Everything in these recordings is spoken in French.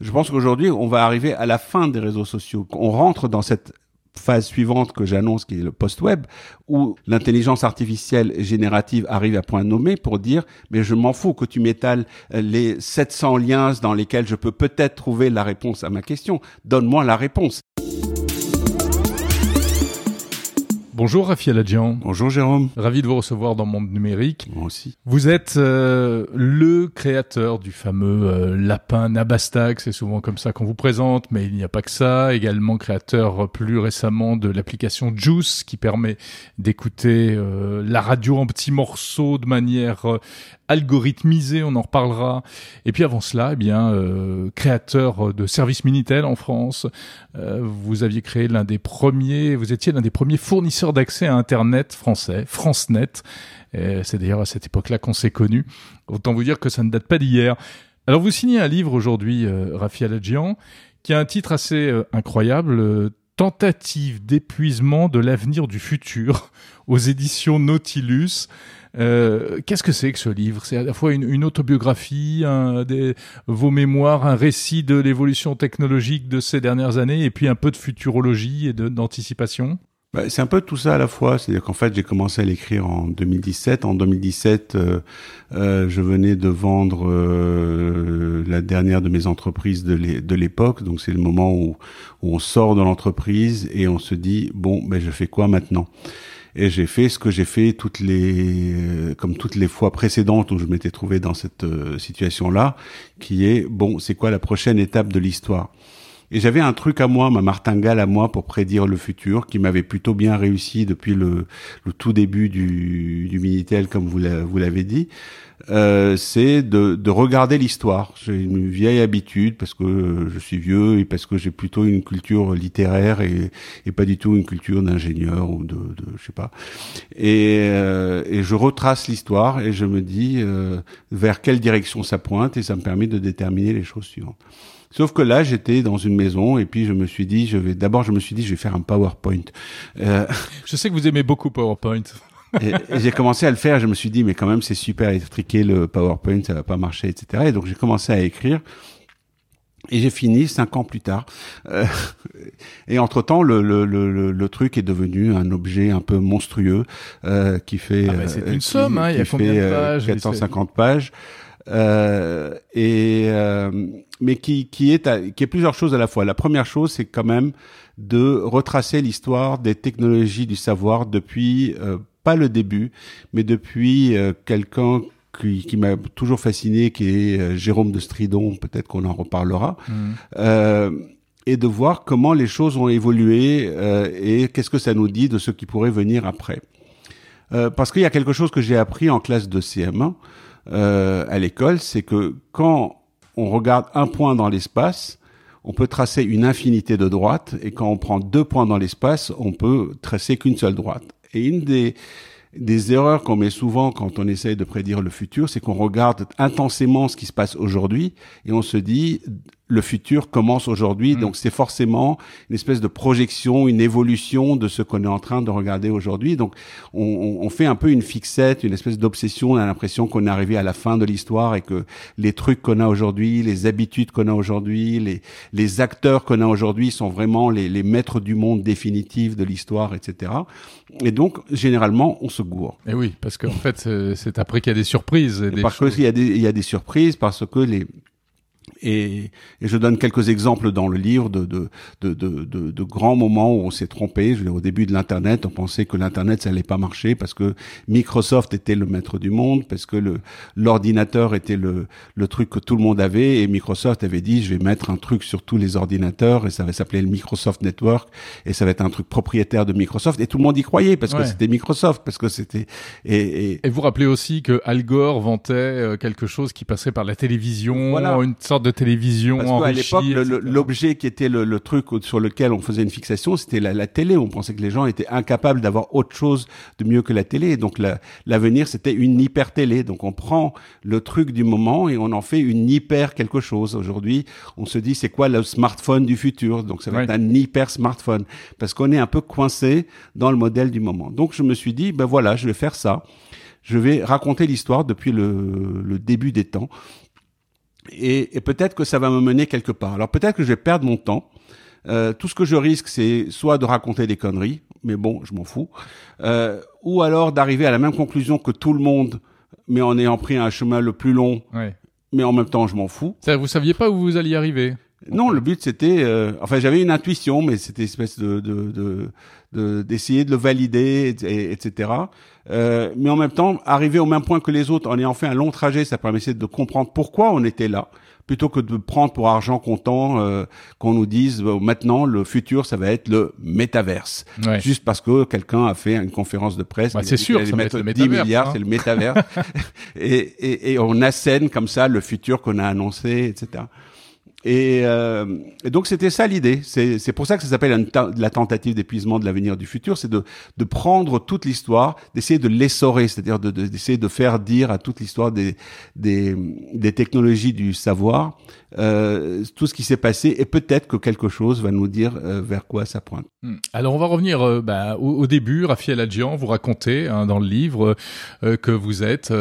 Je pense qu'aujourd'hui, on va arriver à la fin des réseaux sociaux. On rentre dans cette phase suivante que j'annonce, qui est le post-web, où l'intelligence artificielle générative arrive à point nommé pour dire, mais je m'en fous que tu m'étales euh, les 700 liens dans lesquels je peux peut-être trouver la réponse à ma question. Donne-moi la réponse. Bonjour Rafi Aladjian. Bonjour Jérôme. Ravi de vous recevoir dans Monde Numérique. Moi aussi. Vous êtes euh, le créateur du fameux euh, lapin Nabastag, c'est souvent comme ça qu'on vous présente, mais il n'y a pas que ça. Également créateur euh, plus récemment de l'application Juice qui permet d'écouter la radio en petits morceaux de manière algorithmisée, on en reparlera. Et puis avant cela, eh bien, créateur de services Minitel en France. vous aviez créé l'un des premiers, vous étiez l'un des premiers fournisseurs d'accès à Internet français, FranceNet. C'est d'ailleurs à cette époque-là qu'on s'est connu. Autant vous dire que ça ne date pas d'hier. Alors vous signez un livre aujourd'hui, euh, Rafi Aladjian, qui a un titre assez euh, incroyable, euh, Tentative d'épuisement de l'avenir du futur, aux éditions Nautilus. Qu'est-ce que c'est que ce livre? C'est à la fois une, autobiographie, un, des, vos mémoires, un récit de l'évolution technologique de ces dernières années, et puis un peu de futurologie et d'anticipation? Bah, c'est un peu tout ça à la fois. C'est-à-dire qu'en fait, j'ai commencé à l'écrire en 2017. En 2017, euh, euh, je venais de vendre euh, la dernière de mes entreprises de l'époque. Donc, c'est le moment où, où, on sort de l'entreprise et on se dit bon, ben, je fais quoi maintenant? Et j'ai fait ce que j'ai fait toutes les, comme toutes les fois précédentes où je m'étais trouvé dans cette euh, situation-là, qui est bon, c'est quoi la prochaine étape de l'histoire? Et j'avais un truc à moi, ma martingale à moi pour prédire le futur, qui m'avait plutôt bien réussi depuis le, le tout début du, du Minitel, comme vous l'avez dit. Euh, c'est de, de, regarder l'histoire. J'ai une vieille habitude parce que je suis vieux et parce que j'ai plutôt une culture littéraire et, et pas du tout une culture d'ingénieur ou de, de, je sais pas. Et, euh, et je retrace l'histoire et je me dis euh, vers quelle direction ça pointe et ça me permet de déterminer les choses suivantes. Sauf que là, j'étais dans une maison et puis je me suis dit, je vais d'abord, je me suis dit, je vais faire un PowerPoint. Euh... Je sais que vous aimez beaucoup PowerPoint. Et, j'ai commencé à le faire. Je me suis dit, mais quand même, c'est super étriqué le PowerPoint, ça va pas marcher, etc. Et donc j'ai commencé à écrire. Et j'ai fini cinq ans plus tard. Euh, et entre-temps, le, le, le, le, truc est devenu un objet un peu monstrueux euh, qui fait... Ah bah c'est une somme, hein, il y a combien de pages 450 pages. Euh, et euh, mais qui qui est qui est plusieurs choses à la fois. La première chose, c'est quand même de retracer l'histoire des technologies du savoir depuis euh, pas le début, mais depuis quelqu'un qui, qui m'a toujours fasciné, qui est Jérôme de Stridon. Peut-être qu'on en reparlera. Mmh. et de voir comment les choses ont évolué et qu'est-ce que ça nous dit de ce qui pourrait venir après. parce qu'il y a quelque chose que j'ai appris en classe de CM1, euh, à l'école, c'est que quand on regarde un point dans l'espace, on peut tracer une infinité de droites, et quand on prend deux points dans l'espace, on peut tracer qu'une seule droite. Et une des, des erreurs qu'on met souvent quand on essaye de prédire le futur, c'est qu'on regarde intensément ce qui se passe aujourd'hui et on se dit le futur commence aujourd'hui, mm. donc c'est forcément une espèce de projection, une évolution de ce qu'on est en train de regarder aujourd'hui. Donc on, on, fait un peu une fixette, une espèce d'obsession. On a l'impression qu'on est arrivé à la fin de l'histoire et que les trucs qu'on a aujourd'hui, les habitudes qu'on a aujourd'hui, les, les acteurs qu'on a aujourd'hui sont vraiment les, les maîtres du monde définitifs de l'histoire, etc. Et donc généralement on se gourre. Et oui, parce qu'en fait c'est après qu'il y a des surprises. Et des parce qu'il y a des il y a des surprises parce que les et, et, je donne quelques exemples dans le livre de, de, de, de, de grands moments où on s'est trompé. Je, au début de l'Internet, on pensait que l'Internet, ça allait pas marcher parce que Microsoft était le maître du monde, parce que le l'ordinateur était le, le truc que tout le monde avait, et Microsoft avait dit, je vais mettre un truc sur tous les ordinateurs, et ça va s'appeler le Microsoft Network, et ça va être un truc propriétaire de Microsoft, et tout le monde y croyait parce que c'était Microsoft, parce que c'était... Et, et... et, vous rappelez aussi que Al Gore vantait euh, quelque chose qui passait par la télévision, voilà. une sorte de de télévision Parce à l'époque, l'objet qui était le, le, truc sur lequel on faisait une fixation, c'était la, la, télé. On pensait que les gens étaient incapables d'avoir autre chose de mieux que la télé. Donc l'avenir, c'était une hyper télé. Donc on prend le truc du moment et on en fait une hyper quelque chose. Aujourd'hui, on se dit c'est quoi le smartphone du futur? Donc ça va être un hyper smartphone parce qu'on est un peu coincé dans le modèle du moment. Donc je me suis dit ben voilà, je vais faire ça. Je vais raconter l'histoire depuis le, le début des temps et, et peut-être que ça va me mener quelque part. Alors peut-être que je vais perdre mon temps. Euh, tout ce que je risque, c'est soit de raconter des conneries, mais bon, je m'en fous, euh, ou alors d'arriver à la même conclusion que tout le monde, mais en ayant pris un chemin le plus long, Ouais. mais en même temps, je m'en fous. Ça, vous saviez pas où vous alliez arriver? Non, le but c'était, euh, enfin j'avais une intuition, mais c'était espèce de de de- de- d'essayer de, le valider, et- et- etc. Euh, mais en même temps, arriver au même point que les autres en ayant fait un long trajet, ça permettait de comprendre pourquoi on était là, plutôt que de prendre pour argent comptant euh, qu'on nous dise maintenant le futur ça va être le métaverse, Ouais. juste parce que quelqu'un a fait une conférence de presse. Ouais, a c'est sûr, ça va être le 10 métaverse, milliards, hein. c'est le métaverse, et, et, et on assène comme ça le futur qu'on a annoncé, etc. Et, euh, et donc c'était ça l'idée. C'est pour ça que ça s'appelle la tentative d'épuisement de l'avenir du futur. C'est de, de prendre toute l'histoire, d'essayer de l'essorer, c'est-à-dire de- de- d'essayer de, faire dire à toute l'histoire des, des, des technologies du savoir euh, tout ce qui s'est passé et peut-être que quelque chose va nous dire euh, vers quoi ça pointe. Hmm. Alors on va revenir euh, bah, au, au début. Raphaël Adjian, vous racontez hein, dans le livre euh, que vous êtes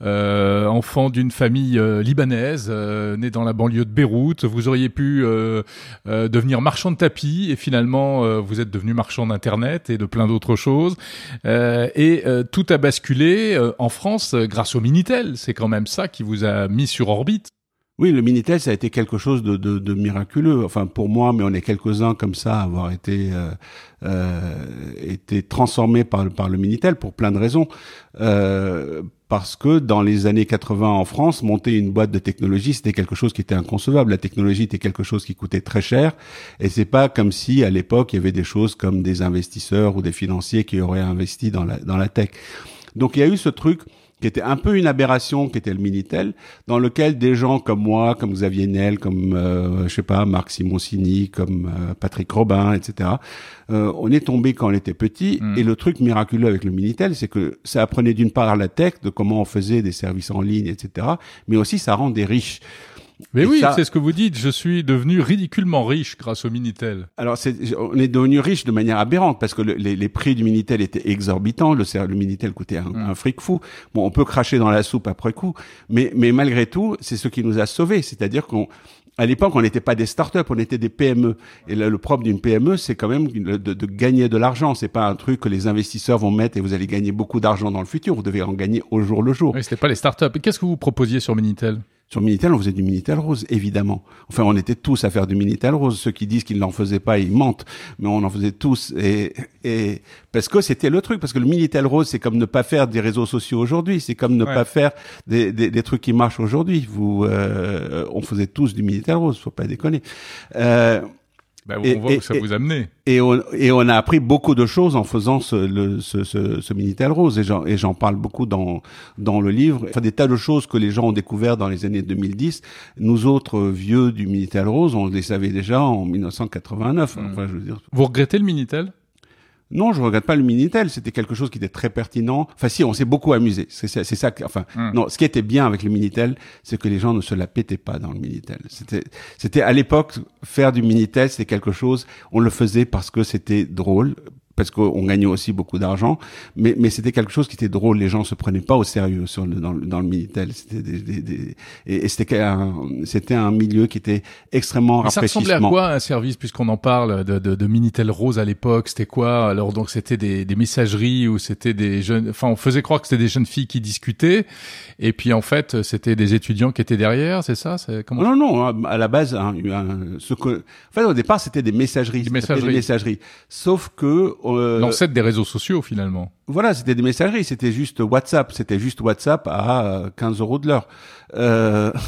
enfant d'une famille libanaise, né dans la banlieue de Beyrouth. Vous auriez pu euh, euh, devenir marchand de tapis et finalement euh, vous êtes devenu marchand d'internet et de plein d'autres choses. Et tout a basculé en France grâce au Minitel. C'est quand même ça qui vous a mis sur orbite. Oui, le Minitel, ça a été quelque chose de, de, miraculeux. Enfin, pour moi, mais on est quelques-uns comme ça à avoir été euh, euh, été transformés par, par le Minitel pour plein de raisons. Euh, parce que dans les années 80 en France, monter une boîte de technologie, c'était quelque chose qui était inconcevable. La technologie était quelque chose qui coûtait très cher, et c'est pas comme si à l'époque il y avait des choses comme des investisseurs ou des financiers qui auraient investi dans la dans la tech. Donc il y a eu ce truc qui était un peu une aberration, qui était le Minitel, dans lequel des gens comme moi, comme Xavier Niel, comme euh, je sais pas Marc Simoncini, comme euh, Patrick Robin, etc. euh, on est tombé quand on était petit. Mm. Et le truc miraculeux avec le Minitel, c'est que ça apprenait d'une part la tech, de comment on faisait des services en ligne, etc. Mais aussi ça rendait riche. Mais Et oui, ça- c'est ce que vous dites. Je suis devenu ridiculement riche grâce au Minitel. Alors, c'est, on est devenu riche de manière aberrante parce que le- les, les prix du Minitel étaient exorbitants. Le, Minitel coûtait un, Mm. un fric fou. Bon, on peut cracher dans la soupe après coup, mais, mais malgré tout, c'est ce qui nous a sauvés. C'est-à-dire qu'on, à l'époque, on n'était pas des startups, on était des PME. Et là, le propre d'une PME, c'est quand même de, gagner de l'argent. C'est pas un truc que les investisseurs vont mettre et vous allez gagner beaucoup d'argent dans le futur. Vous devez en gagner au jour le jour. Oui, c'était pas les startups. Qu'est-ce que vous proposiez sur Minitel? Sur Minitel, on faisait du Minitel rose, évidemment. Enfin, on était tous à faire du Minitel rose. Ceux qui disent qu'ils n'en faisaient pas, ils mentent. Mais on en faisait tous. Et, et parce que c'était le truc. Parce que le Minitel rose, c'est comme ne pas faire des réseaux sociaux aujourd'hui. C'est comme ne Ouais. pas faire des, des, des trucs qui marchent aujourd'hui. Vous, euh, on faisait tous du Minitel rose. Faut pas déconner. Euh, bah, Et- On voit et- où ça vous a mené. et on, et on a appris beaucoup de choses en faisant ce, le, ce, ce, ce Minitel Rose. Et j'en, et j'en parle beaucoup dans, dans le livre. Enfin, des tas de choses que les gens ont découvert dans les années 2010. Nous autres vieux du Minitel Rose, on les savait déjà en 1989. Mm. Enfin, je veux dire. Vous regrettez le Minitel? Non, je regrette pas le Minitel. C'était quelque chose qui était très pertinent. Enfin, si, on s'est beaucoup amusé. C'est, ça. Enfin, Mm. non. Ce qui était bien avec le Minitel, c'est que les gens ne se la pétaient pas dans le Minitel. C'était, c'était à l'époque faire du Minitel, c'était quelque chose. On le faisait parce que c'était drôle, parce qu'on gagnait aussi beaucoup d'argent, mais, mais c'était quelque chose qui était drôle. Les gens se prenaient pas au sérieux sur le, dans, le, dans le Minitel. C'était des, des, des- et, et c'était un, c'était un milieu qui était extrêmement Mais Ça ressemblait à quoi un service, puisqu'on en parle, de, de, de Minitel Rose à l'époque C'était quoi? Alors donc c'était des, des messageries ou c'était des jeunes... Enfin, on faisait croire que c'était des jeunes filles qui discutaient, et puis en fait, c'était des étudiants qui étaient derrière, c'est ça? C'est comment Non, non, à la base, hein, ce que, en fait, au départ, c'était des messageries. Des messageries. Des messageries. Sauf que, euh, L'ancêtre des réseaux sociaux, finalement. voilà, c'était des messageries. C'était juste WhatsApp. C'était juste WhatsApp à euh, 15 euros de l'heure. Euh,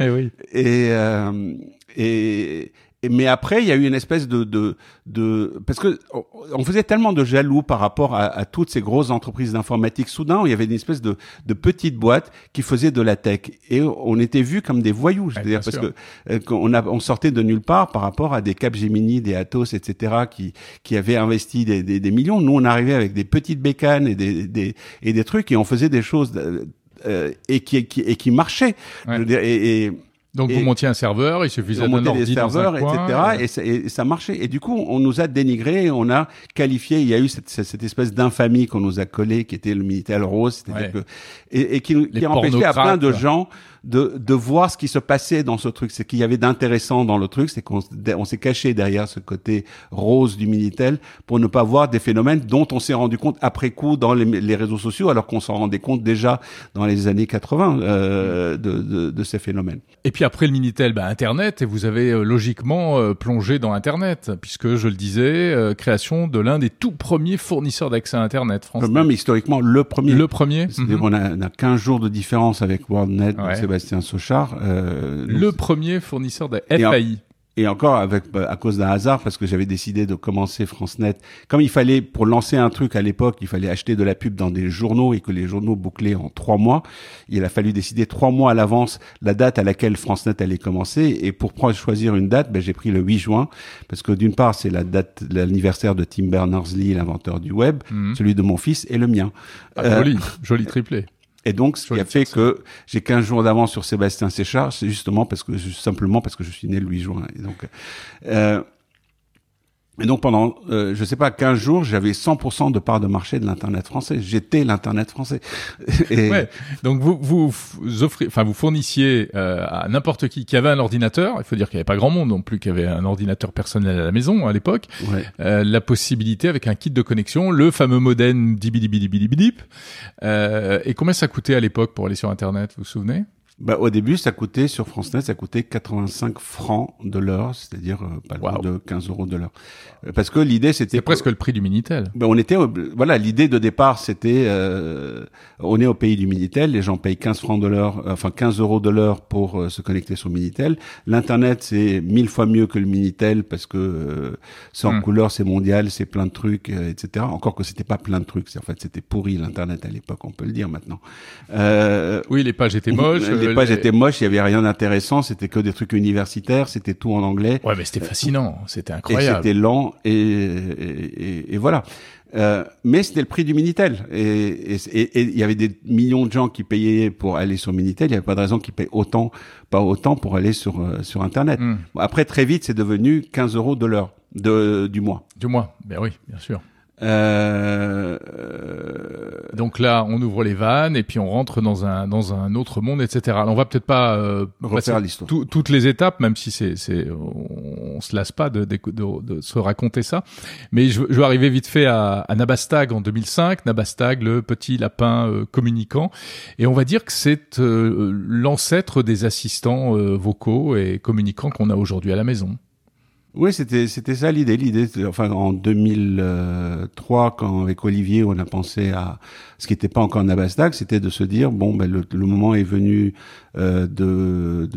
Eh oui. et, euh, et, et- mais après, il y a eu une espèce de, de, de parce que on- on faisait tellement de jaloux par rapport à, à toutes ces grosses entreprises d'informatique. Soudain, il y avait une espèce de, de petite boîte qui faisait de la tech et on était vus comme des voyous. Ouais, C'est-à-dire bien parce sûr. que euh, qu'on a, on sortait de nulle part par rapport à des Capgemini, des Atos, etc. qui qui avaient investi des, des, des millions. Nous, on arrivait avec des petites bécanes et des, des et des trucs et on faisait des choses. euh, euh, et qui, qui et qui marchaient Ouais. Je veux dire, et, et Donc Et- vous montiez un serveur, il suffisait d'un montait ordi des dans un serveurs, coin, etc. euh, Et, ça, et ça marchait. Et du coup, on nous a dénigré, on a qualifié. Il y a eu cette, cette, espèce d'infamie qu'on nous a collée, qui était le Minitel rose, c'est-à-dire Ouais. que et, et qui, qui a empêché à plein de gens de, de voir ce qui se passait dans ce truc. C'est qu'il y avait d'intéressant dans le truc, c'est qu'on on s'est caché derrière ce côté rose du Minitel pour ne pas voir des phénomènes dont on s'est rendu compte après coup dans les, les réseaux sociaux, alors qu'on s'en rendait compte déjà dans les années 80 euh, de, de, de ces phénomènes. Et puis après le Minitel, bah, Internet, et vous avez euh, logiquement euh, plongé dans Internet, puisque je le disais, euh, création de l'un des tout premiers fournisseurs d'accès à Internet français. Même historiquement, le premier. Le premier Mhm. qu'on a, on a 15 jours de différence avec WorldNet, Ouais. Sébastien Sochard. Euh, donc Le premier fournisseur de Et en- FAI. Et encore avec à cause d'un hasard parce que j'avais décidé de commencer FranceNet. Comme il fallait pour lancer un truc à l'époque, il fallait acheter de la pub dans des journaux et que les journaux bouclaient en trois mois. Il a fallu décider trois mois à l'avance la date à laquelle FranceNet allait commencer. Et pour choisir une date, ben, j'ai pris le 8 juin parce que d'une part c'est la date l'anniversaire de Tim Berners-Lee, l'inventeur du web, Mhm. celui de mon fils et le mien. Ah, Euh, joli, joli triplé. Et donc, ce qui a fait que j'ai 15 jours d'avance sur Sébastien Séchard, c'est justement parce que, simplement parce que je suis né le 8 juin. Et donc, euh, et donc pendant, euh, je sais pas, 15 jours, j'avais 100% de part de marché de l'internet français. J'étais l'internet français. Et Ouais. Donc vous vous, f- offrez, enfin vous fournissiez euh, à n'importe qui qui avait un ordinateur. Il faut dire qu'il n'y avait pas grand monde non plus qui avait un ordinateur personnel à la maison à l'époque. ouais. euh, la possibilité avec un kit de connexion, le fameux modem dibidibidibidibidip. Euh, et combien ça coûtait à l'époque pour aller sur Internet, vous vous souvenez? Bah, au début, ça coûtait, sur FranceNet, ça coûtait 85 francs de l'heure, c'est-à-dire euh, pas loin Wow. de 15 euros de l'heure. Euh, Parce que l'idée, c'était... C'est presque le prix du Minitel. Ben, on était, voilà, l'idée de départ, c'était, euh, on est au pays du Minitel, les gens payent 15 francs de l'heure, euh, enfin 15 euros de l'heure pour euh, se connecter sur Minitel. L'internet, c'est mille fois mieux que le Minitel parce que euh, c'est en Hmm. couleur, c'est mondial, c'est plein de trucs, euh, etc. Encore que c'était pas plein de trucs, c'est en fait c'était pourri l'internet à l'époque, on peut le dire maintenant. Euh, Oui, les pages étaient moches. les étaient moches, il y avait rien d'intéressant, c'était que des trucs universitaires, c'était tout en anglais. Ouais, mais c'était fascinant, c'était Et incroyable. c'était lent et, et, et- et voilà. Euh, mais c'était le prix du Minitel. Et et- et- et il y avait des millions de gens qui payaient pour aller sur Minitel. Il n'y avait pas de raison qu'ils payent autant, pas autant pour aller sur, euh, sur Internet. Hmm. Bon, Après, très vite, c'est devenu 15 euros de l'heure, de, du mois. Du moins, ben oui, bien sûr. Euh, Donc là, on ouvre les vannes et puis on rentre dans un dans un autre monde, etc. Alors, on va peut-être pas euh, Refaire l'histoire. tout- toutes les étapes, même si c'est c'est on, on se lasse pas de, de, de- de se raconter ça. Mais je, je vais arriver vite fait à, à Nabastag en 2005. Nabastag, le petit lapin euh, communicant, et on va dire que c'est euh, l'ancêtre des assistants euh, vocaux et communicants qu'on a aujourd'hui à la maison. Oui, c'était c'était ça l'idée. L'idée, enfin, en 2003, quand avec Olivier, on a pensé à ce qui n'était pas encore Nabastag, c'était de se dire bon, ben le, le moment est venu euh, de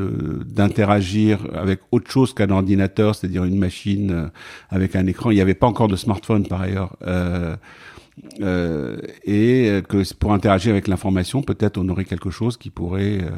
d'interagir avec autre chose qu'un ordinateur, c'est-à-dire une machine euh, avec un écran. Il n'y avait pas encore de smartphone par ailleurs. Euh, euh, et euh, que pour interagir avec l'information, peut-être on aurait quelque chose qui pourrait euh, euh,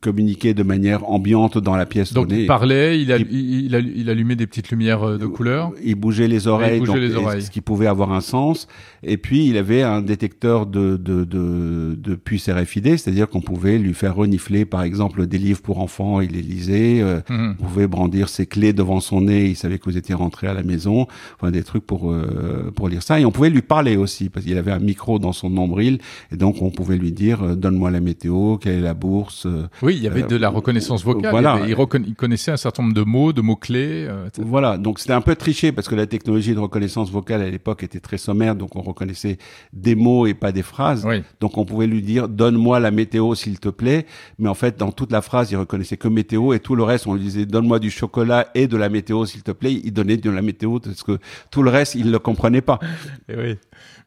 communiquer de manière ambiante dans la pièce Donc donnée. il parlait, il, a, allumait des petites lumières euh, de couleur. Il bougeait les oreilles, bougeait donc, les oreilles. ce qui pouvait avoir un sens. Et puis il avait un détecteur de de de, de puces RFID, c'est-à-dire qu'on pouvait lui faire renifler, par exemple, des livres pour enfants, il les lisait. euh, Mhm. on pouvait brandir ses clés devant son nez, il savait que vous étiez rentré à la maison, enfin des trucs pour euh, pour lire ça. Et on pouvait lui parler aussi parce qu'il avait un micro dans son nombril, et donc on pouvait lui dire euh, donne-moi la météo, quelle est la bourse. euh, Oui, il y avait Euh, de la reconnaissance vocale. voilà. Il, reconna- connaissait un certain nombre de mots, de mots-clés. euh. Voilà, donc c'était un peu triché parce que la technologie de reconnaissance vocale à l'époque était très sommaire, donc on reconnaissait des mots et pas des phrases. Oui. Donc on pouvait lui dire donne-moi la météo s'il te plaît, mais en fait dans toute la phrase il reconnaissait que météo et tout le reste on lui disait donne-moi du chocolat et de la météo s'il te plaît, il donnait de la météo parce que tout le reste il ne le comprenait pas. Et oui,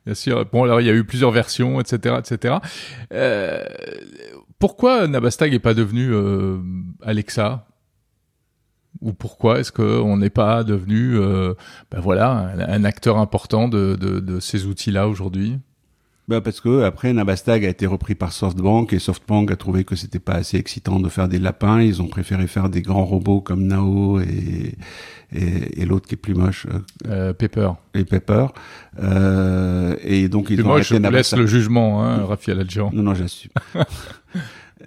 bien sûr. Bon, alors il y a eu plusieurs versions, etc., etc. Euh, pourquoi Nabastag est pas devenu euh, Alexa? Ou pourquoi est-ce qu'on n'est pas devenu, euh, ben voilà, un, un acteur important de, de, de ces outils-là aujourd'hui? Ben parce que après Nabastag a été repris par SoftBank et SoftBank a trouvé que c'était pas assez excitant de faire des lapins, ils ont préféré faire des grands robots comme Nao et et, et l'autre qui est plus moche euh, euh, Pepper. et Pepper euh, et donc ils Puis ont moi, je arrêté vous laisse le jugement, hein, Raphaël Adjian. Non non, j'assume.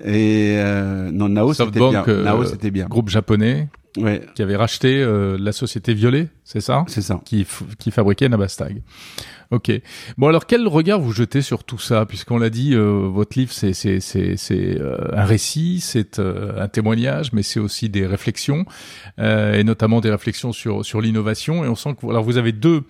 Et euh, non, Nao c'était bien. SoftBank, euh, Nao c'était bien. Groupe japonais Ouais, qui avait racheté euh, la société Violet, c'est ça? C'est ça. qui, qui fabriquait Nabastag. Ok. Bon alors quel regard vous jetez sur tout ça? Puisqu'on l'a dit, euh, votre livre c'est c'est c'est c'est euh, un récit, c'est euh, un témoignage, mais c'est aussi des réflexions euh, et notamment des réflexions sur sur l'innovation. Et on sent que alors vous avez deux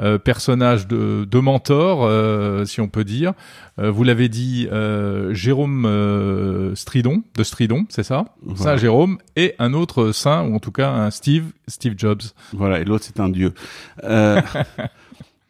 euh, personnages de de mentors, euh, si on peut dire. Euh, vous l'avez dit, euh, Jérôme euh, Stridon de Stridon, c'est ça? Voilà. Saint Jérôme et un autre saint ou en tout cas un Steve Steve Jobs. Voilà, et l'autre c'est un dieu.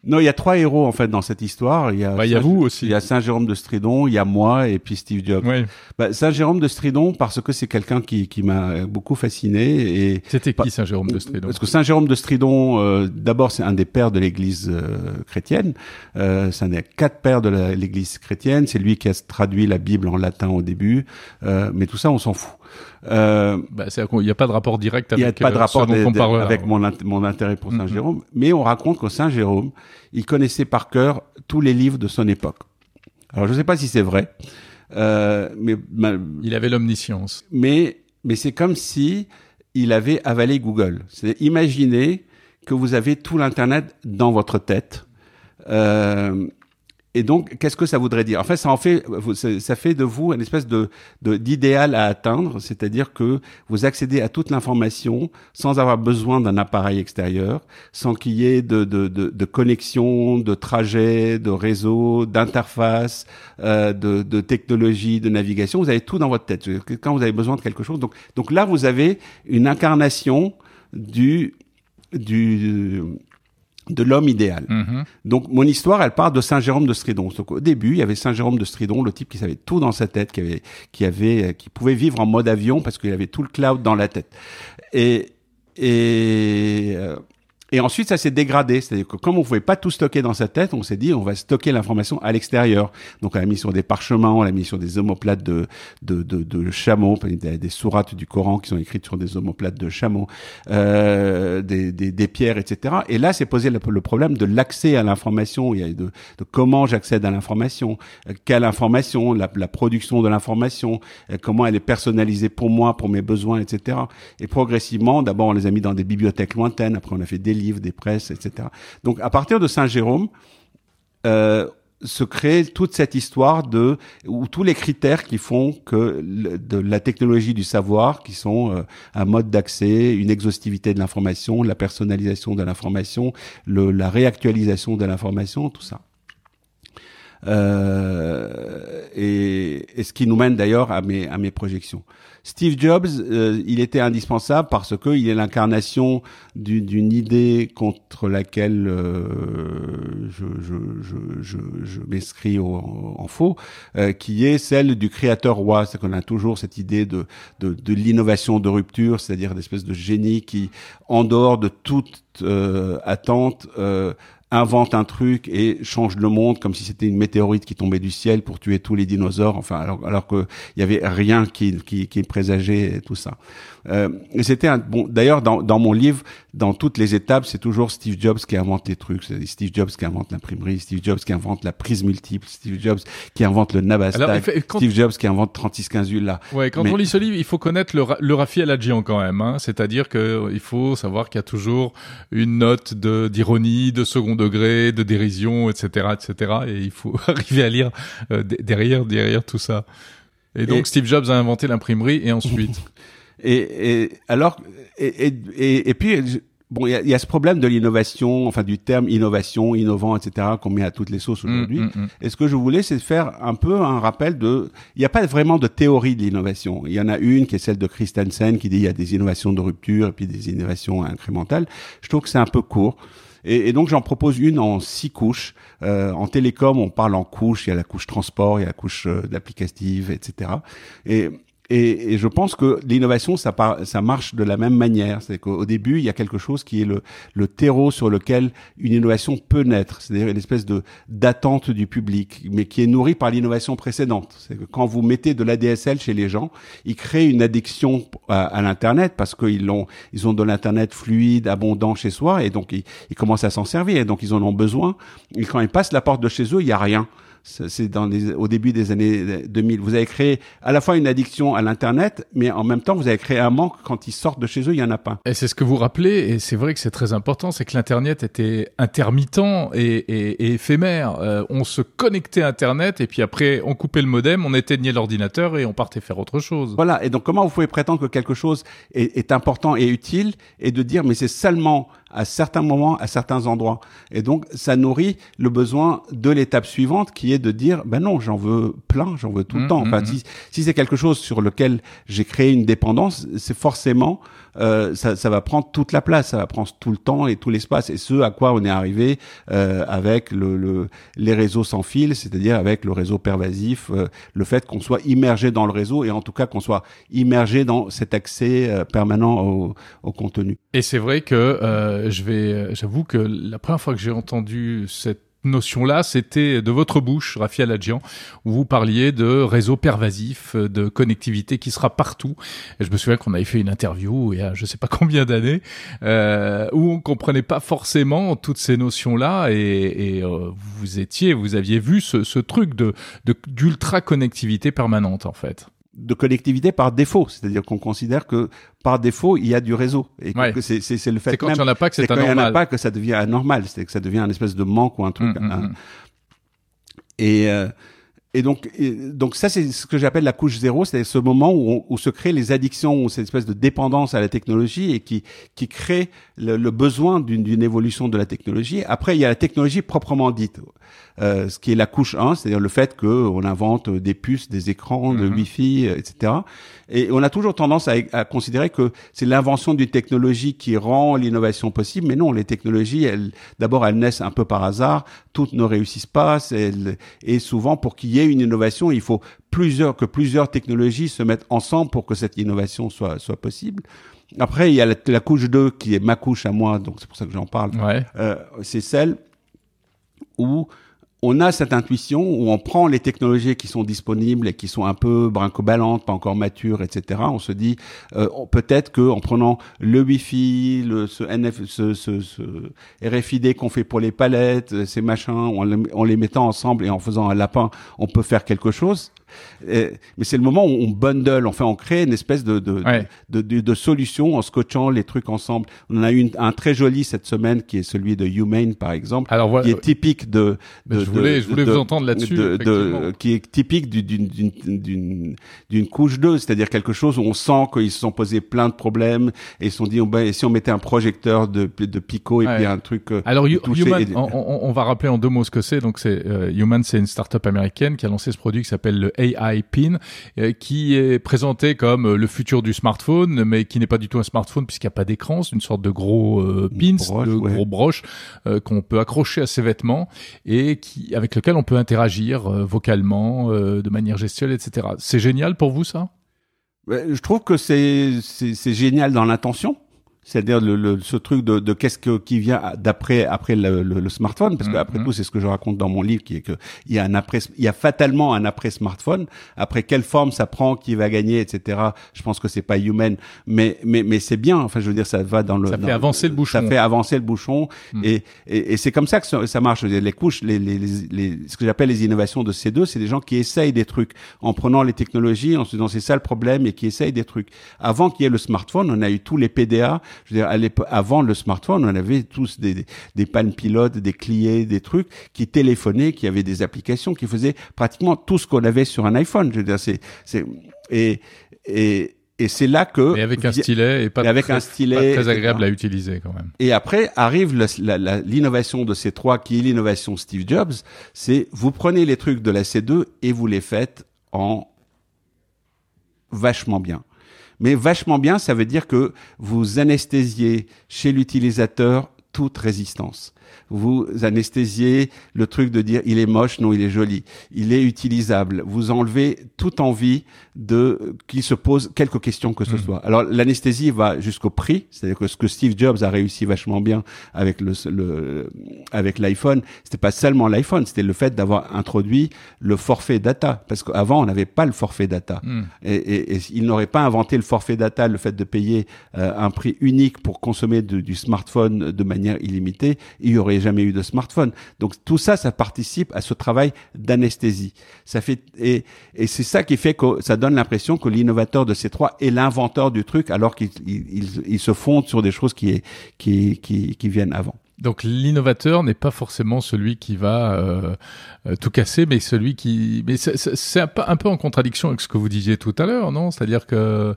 Non, il y a trois héros en fait dans cette histoire. Il y a, Bah, il y a Saint- vous aussi. Il y a Saint Jérôme de Stridon, il y a moi et puis Steve Jobs. Oui. Bah, Saint Jérôme de Stridon parce que c'est quelqu'un qui, qui m'a beaucoup fasciné et C'était qui Saint Jérôme de Stridon? Parce que Saint Jérôme de Stridon, euh, d'abord, c'est un des pères de l'Église euh, chrétienne. Euh, c'est un des quatre pères de la- l'Église chrétienne. C'est lui qui a traduit la Bible en latin au début. Euh, mais tout ça, on s'en fout. Euh, Bah, c'est il n'y a pas de rapport direct il n'y a avec pas de euh, rapport là. avec mon, int- mon intérêt pour Saint Mhm. Jérôme. Mais on raconte que Saint Jérôme, il connaissait par cœur tous les livres de son époque. Alors, je ne sais pas si c'est vrai. Euh, mais ma- Il avait l'omniscience. mais mais c'est comme si il avait avalé Google. C'est imaginez que vous avez tout l'internet dans votre tête. Euh, et donc, qu'est-ce que ça voudrait dire? En fait, ça en fait, ça fait de vous une espèce de- d'idéal à atteindre, c'est-à-dire que vous accédez à toute l'information sans avoir besoin d'un appareil extérieur, sans qu'il y ait de, de, de, de connexion, de trajet, de réseau, d'interface, euh, de, de technologie, de navigation. Vous avez tout dans votre tête. Quand vous avez besoin de quelque chose, donc donc là vous avez une incarnation du du de l'homme idéal. Mhm. Donc mon histoire, elle part de Saint Jérôme de Stridon. Donc au début, il y avait Saint Jérôme de Stridon, le type qui savait tout dans sa tête, qui avait, qui avait, euh, qui pouvait vivre en mode avion parce qu'il avait tout le cloud dans la tête. Et et euh, et ensuite, ça s'est dégradé. C'est-à-dire que comme on pouvait pas tout stocker dans sa tête, on s'est dit, on va stocker l'information à l'extérieur. Donc, on l'a mis sur des parchemins, on l'a mis sur des omoplates de, de, de, de chameaux, des, des sourates du Coran qui sont écrites sur des omoplates de chameaux, euh, des, des, des pierres, etc. Et là, c'est posé le, problème de l'accès à l'information, de, de comment j'accède à l'information, euh, quelle information, la, la production de l'information, euh, comment elle est personnalisée pour moi, pour mes besoins, etc. Et progressivement, d'abord, on les a mis dans des bibliothèques lointaines, après on a fait des livres, des presses, etc. Donc, à partir de Saint-Jérôme, euh, se crée toute cette histoire de ou tous les critères qui font que de la technologie du savoir, qui sont euh, un mode d'accès, une exhaustivité de l'information, la personnalisation de l'information, la réactualisation de l'information, tout ça. Euh, et, ce qui nous mène d'ailleurs à mes projections. Steve Jobs, euh, il était indispensable parce que il est l'incarnation d'une idée contre laquelle euh, je, je, je, je, m'inscris en faux, euh, qui est celle du créateur roi. C'est qu'on a toujours cette idée de, de, de l'innovation de rupture, c'est-à-dire d'espèce de génie qui, en dehors de toute euh, attente, euh, invente un truc et change le monde comme si c'était une météorite qui tombait du ciel pour tuer tous les dinosaures. Enfin, alors, alors que il y avait rien qui, qui, qui présageait tout ça. Euh, et c'était un bon. D'ailleurs, dans, dans mon livre, dans toutes les étapes, c'est toujours Steve Jobs qui invente les trucs. C'est Steve Jobs qui invente l'imprimerie, Steve Jobs qui invente la prise multiple, Steve Jobs qui invente le Nabastag, Steve Jobs qui invente 3615 là. Ouais, quand Mais- on lit ce livre, il faut connaître le, le Rafi Aladjian quand même. Hein. C'est-à-dire que euh, il faut savoir qu'il y a toujours une note de d'ironie, de second degré, de dérision, etc., etc. Et il faut arriver à lire euh, derrière, derrière tout ça. Et donc Et- Steve Jobs a inventé l'imprimerie et ensuite. Et, et alors, et, et, et, puis, bon, il y a, y a ce problème de l'innovation, enfin du terme innovation, innovant, etc., qu'on met à toutes les sauces aujourd'hui. Mm, mm, mm. Et ce que je voulais, c'est faire un peu un rappel de, il n'y a pas vraiment de théorie de l'innovation. Il y en a une qui est celle de Christensen qui dit il y a des innovations de rupture et puis des innovations incrémentales. Je trouve que c'est un peu court. Et, donc j'en propose une en six couches. Euh, en télécom, on parle en couches. Il y a la couche transport, il y a la couche euh, d'applicative, etc. Et et, et je pense que l'innovation, ça, ça marche de la même manière. C'est qu'au au début, il y a quelque chose qui est le, le terreau sur lequel une innovation peut naître. C'est-à-dire une espèce de d'attente du public, mais qui est nourrie par l'innovation précédente. C'est que quand vous mettez de l'ADSL chez les gens, ils créent une addiction à, l'internet parce qu'ils ont ils ont de l'internet fluide, abondant chez soi, et donc ils, ils commencent à s'en servir. Et donc ils en ont besoin. Et quand ils passent la porte de chez eux, il y a rien. C'est dans les, au début des années 2000. Vous avez créé à la fois une addiction à l'internet, mais en même temps vous avez créé un manque quand ils sortent de chez eux, il y en a pas. Et c'est ce que vous rappelez, et c'est vrai que c'est très important, c'est que l'internet était intermittent et, et, et éphémère. Euh, on se connectait à internet et puis après on coupait le modem, on éteignait l'ordinateur et on partait faire autre chose. Voilà. Et donc comment vous pouvez prétendre que quelque chose est, est important et utile et de dire mais c'est seulement à certains moments, à certains endroits. Et donc, ça nourrit le besoin de l'étape suivante qui est de dire, ben non, j'en veux plein, j'en veux tout le mmh, temps. Enfin, mmh, si, mmh. si c'est quelque chose sur lequel j'ai créé une dépendance, c'est forcément euh, ça, ça, va prendre toute la place, ça va prendre tout le temps et tout l'espace. Et ce à quoi on est arrivé euh, avec le, le, les réseaux sans fil, c'est-à-dire avec le réseau pervasif, euh, le fait qu'on soit immergé dans le réseau et en tout cas qu'on soit immergé dans cet accès euh, permanent au, au, contenu. Et c'est vrai que euh, je vais, j'avoue que la première fois que j'ai entendu cette notion-là, c'était de votre bouche, Raphaël Adjian, où vous parliez de réseau pervasif, de connectivité qui sera partout. Et je me souviens qu'on avait fait une interview il y a je sais pas combien d'années, euh, où on comprenait pas forcément toutes ces notions-là, et, et euh, vous étiez, vous aviez vu ce, ce truc de d'ultra connectivité permanente en fait de connectivité par défaut, c'est-à-dire qu'on considère que par défaut il y a du réseau et que c'est c'est le fait quand il n'y en a pas que c'est anormal. il n'y en a pas que ça devient anormal, c'est que ça devient un espèce de manque ou un truc. Mmh, mmh, mmh. Et euh, et donc, donc ça, c'est ce que j'appelle la couche zéro, c'est ce moment où, où, se créent les addictions, ou cette espèce de dépendance à la technologie et qui, qui crée le, le besoin d'une évolution de la technologie. Après, il y a la technologie proprement dite, euh, ce qui est la couche 1, c'est-à-dire le fait qu'on invente des puces, des écrans, de mm-hmm. Wi-Fi, etc. Et on a toujours tendance à, à considérer que c'est l'invention d'une technologie qui rend l'innovation possible, mais non, les technologies, elles, d'abord, elles naissent un peu par hasard, toutes ne réussissent pas, et souvent, pour qu'il y ait une innovation, il faut plusieurs, que plusieurs technologies se mettent ensemble pour que cette innovation soit, soit possible. Après, il y a la, couche 2 qui est ma couche à moi, donc c'est pour ça que j'en parle. Ouais. Euh, c'est celle où on a cette intuition où on prend les technologies qui sont disponibles et qui sont un peu brinco-ballantes, pas encore matures, etc. On se dit euh, peut-être que en prenant le Wi-Fi, le ce ce, ce, ce RFID qu'on fait pour les palettes, ces machins, en les mettant ensemble et en faisant un lapin, on peut faire quelque chose mais c'est le moment où on bundle, enfin on crée une espèce de de, ouais. de, de, de, solution en scotchant les trucs ensemble. On a eu une, un très joli cette semaine qui est celui de Humane par exemple, Alors, voilà, qui est typique de. de je voulais, je voulais vous entendre là-dessus. qui est typique d'une d'une d'une couche 2, c'est-à-dire quelque chose où on sent qu'ils se sont posés plein de problèmes et ils se sont dit oh ben, et si on mettait un projecteur de de Pico et ouais. puis un truc. Euh, Alors Human, et... on, on, va rappeler en deux mots ce que c'est. Donc c'est uh, Human, c'est une start-up américaine qui a lancé ce produit qui s'appelle le AI Pin, euh, qui est présenté comme euh, le futur du smartphone, mais qui n'est pas du tout un smartphone puisqu'il n'y a pas d'écran, c'est une sorte de gros euh, pins, broche, de ouais. gros broches euh, qu'on peut accrocher à ses vêtements et qui, avec lequel on peut interagir euh, vocalement, euh, de manière gestuelle, etc. C'est génial pour vous ça? Je trouve que c'est c'est génial dans l'intention c'est-à-dire le, le, ce truc de, de qu'est-ce que qui vient d'après après le, le, smartphone parce que après mm -hmm. tout c'est ce que je raconte dans mon livre qui est que il y a un après il y a fatalement un après smartphone. Après quelle forme ça prend qui va gagner etc je pense que c'est pas humain. Mais mais mais c'est bien. Enfin je veux dire ça va dans le ça dans, fait avancer le bouchon. Ça fait avancer le bouchon. Mm. et et, et c'est comme ça que ça, ça marche. Les couches les, les, les, les ce que j'appelle les innovations de ces deux c'est des gens qui essayent des trucs en prenant les technologies en se disant c'est ça le problème et qui essayent des trucs. Avant qu'il y ait le smartphone on a eu tous les PDA je veux dire à avant le smartphone, on avait tous des, des, des pannes pilotes, des cliés, des trucs qui téléphonaient, qui avaient des applications, qui faisaient pratiquement tout ce qu'on avait sur un iPhone. Je veux dire, c'est, c'est, et, et, et c'est là que mais avec un stylet et pas, avec très, un stylet, pas très agréable à utiliser quand même. Et après arrive l'innovation de ces trois qui est l'innovation Steve Jobs, c'est vous prenez les trucs de la C2 et vous les faites en vachement bien. Mais vachement bien, ça veut dire que vous anesthésiez chez l'utilisateur toute résistance vous anesthésiez le truc de dire il est moche, non, il est joli, il est utilisable. Vous enlevez toute envie de qu'il se pose quelques questions que ce mmh. soit. Alors l'anesthésie va jusqu'au prix, c'est-à-dire que ce que Steve Jobs a réussi vachement bien avec le, le avec l'iPhone, c'était pas seulement l'iPhone, c'était le fait d'avoir introduit le forfait data, parce qu'avant on n'avait pas le forfait data, mmh. et, et, et il n'aurait pas inventé le forfait data, le fait de payer euh, un prix unique pour consommer de, du smartphone de manière illimitée, il aurait jamais eu de smartphone. Donc tout ça, ça participe à ce travail d'anesthésie. Ça fait et, et c'est ça qui fait que ça donne l'impression que l'innovateur de ces trois est l'inventeur du truc, alors qu'il il, il, se fonde sur des choses qui, qui, qui, qui viennent avant. Donc l'innovateur n'est pas forcément celui qui va euh, euh, tout casser, mais celui qui. Mais c'est un peu en contradiction avec ce que vous disiez tout à l'heure, non? C'est-à-dire que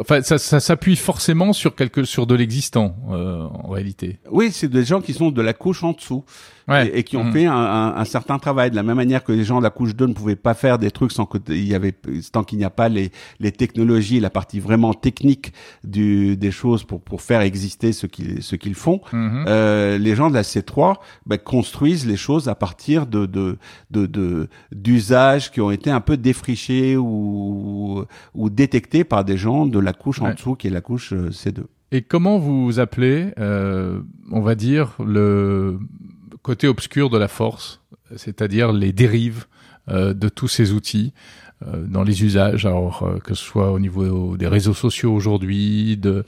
Enfin, ça, ça s'appuie forcément sur quelque, sur de l'existant euh, en réalité. Oui, c'est des gens qui sont de la couche en dessous et, qui ont mmh. fait un, un, un, certain travail. De la même manière que les gens de la couche 2 ne pouvaient pas faire des trucs sans qu'il y avait, tant qu'il n'y a pas les, les technologies, la partie vraiment technique du, des choses pour pour faire exister ce qu'ils ce qu'ils font. Mmh. Euh, les gens de la C3 ben, construisent les choses à partir de de de d'usages qui ont été un peu défrichés ou ou détectés par des gens de la couche en dessous qui est la couche euh, C2. Et comment vous appelez, euh, on va dire, le côté obscur de la force, c'est-à-dire les dérives euh, de tous ces outils euh, dans les usages, alors que ce soit au niveau des réseaux sociaux aujourd'hui, de